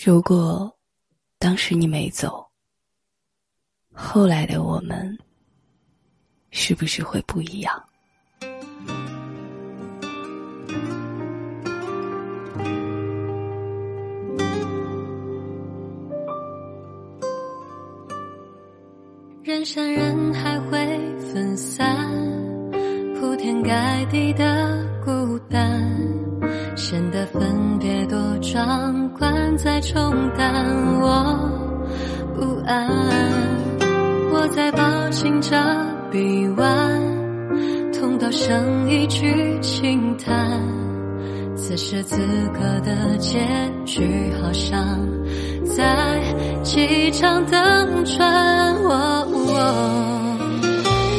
如果当时你没走，后来的我们是不是会不一样？人山人海会分散，铺天盖地的孤单，显得分别多壮观，在冲淡我不安。我在抱紧着臂弯，痛到剩一句轻叹。此时此刻的结局，好像在机场等船。我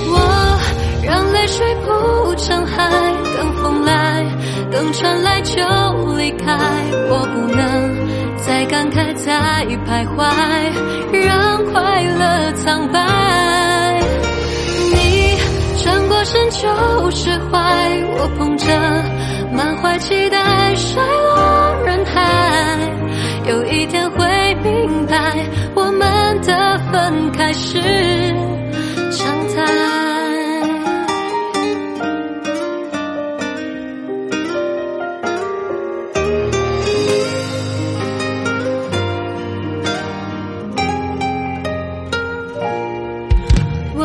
我让泪水铺成海，等风来，等船来就离开。我不能再感慨，再徘徊，让快乐苍白。你转过身就释怀，我捧着。满怀期待，摔落人海。有一天会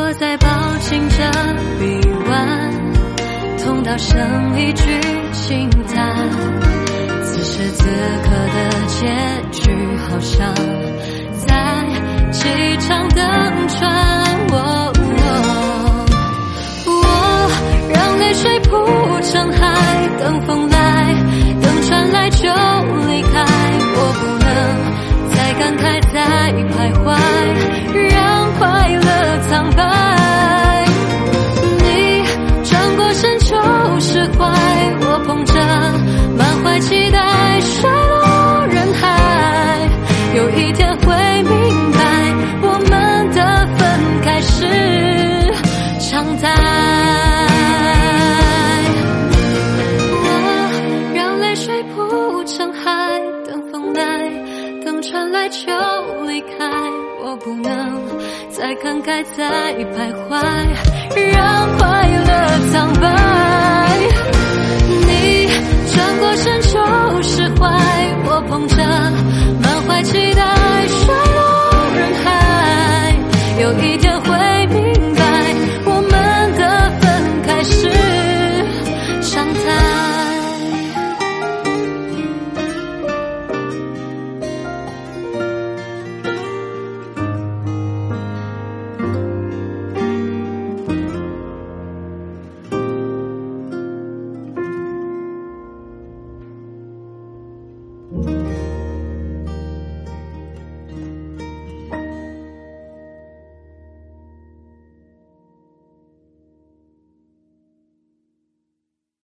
我在抱紧着臂弯，痛到剩一句。轻叹，此时此刻的结局，好像在机场等船。我我让泪水铺成海，等风来，等船来就离开。我不能再感慨，再徘徊，让快乐苍白。你转过身就释怀。我捧着满怀期待，摔落人海。有一天会明白，我们的分开是常态。我让泪水铺成海，等风来，等船来就。不能再感慨，再徘徊，让快乐苍白。